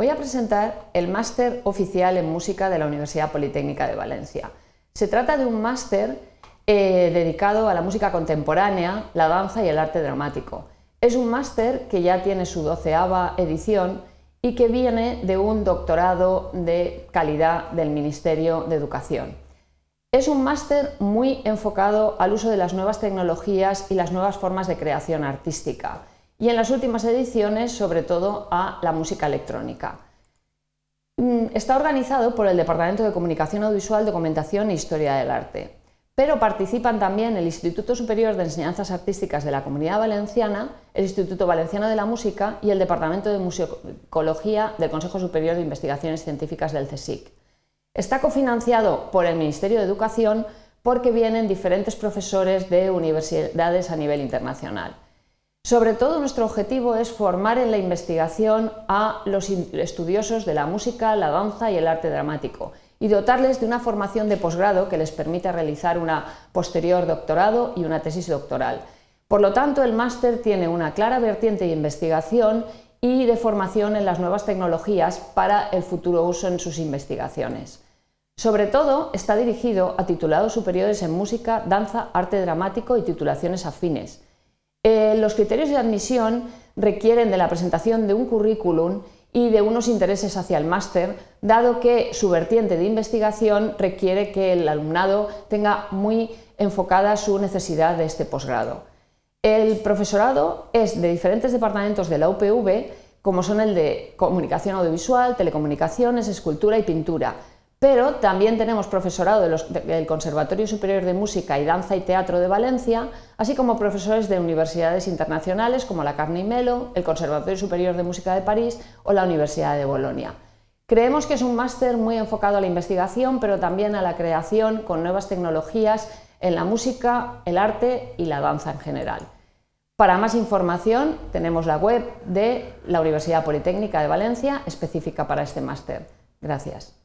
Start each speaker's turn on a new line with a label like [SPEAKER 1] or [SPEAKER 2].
[SPEAKER 1] Voy a presentar el máster oficial en música de la Universidad Politécnica de Valencia. Se trata de un máster eh, dedicado a la música contemporánea, la danza y el arte dramático. Es un máster que ya tiene su doceava edición y que viene de un doctorado de calidad del Ministerio de Educación. Es un máster muy enfocado al uso de las nuevas tecnologías y las nuevas formas de creación artística y en las últimas ediciones sobre todo a la música electrónica. Mm, está organizado por el Departamento de Comunicación Audiovisual, Documentación e Historia del Arte, pero participan también el Instituto Superior de Enseñanzas Artísticas de la Comunidad Valenciana, el Instituto Valenciano de la Música y el Departamento de Musicología del Consejo Superior de Investigaciones Científicas del CSIC. Está cofinanciado por el Ministerio de Educación porque vienen diferentes profesores de universidades a nivel internacional. Sobre todo nuestro objetivo es formar en la investigación a los estudiosos de la música, la danza y el arte dramático y dotarles de una formación de posgrado que les permita realizar una posterior doctorado y una tesis doctoral. Por lo tanto, el máster tiene una clara vertiente de investigación y de formación en las nuevas tecnologías para el futuro uso en sus investigaciones. Sobre todo está dirigido a titulados superiores en música, danza, arte dramático y titulaciones afines eh, los criterios de admisión requieren de la presentación de un currículum y de unos intereses hacia el máster, dado que su vertiente de investigación requiere que el alumnado tenga muy enfocada su necesidad de este posgrado. El profesorado es de diferentes departamentos de la UPV, como son el de comunicación audiovisual, telecomunicaciones, escultura y pintura, pero también tenemos profesorado del Conservatorio Superior de Música y Danza y Teatro de Valencia, así como profesores de universidades internacionales como la Carnegie Melo, el Conservatorio Superior de Música de París o la Universidad de Bolonia. Creemos que es un máster muy enfocado a la investigación, pero también a la creación con nuevas tecnologías en la música, el arte y la danza en general. Para más información tenemos la web de la Universidad Politécnica de Valencia específica para este máster. Gracias.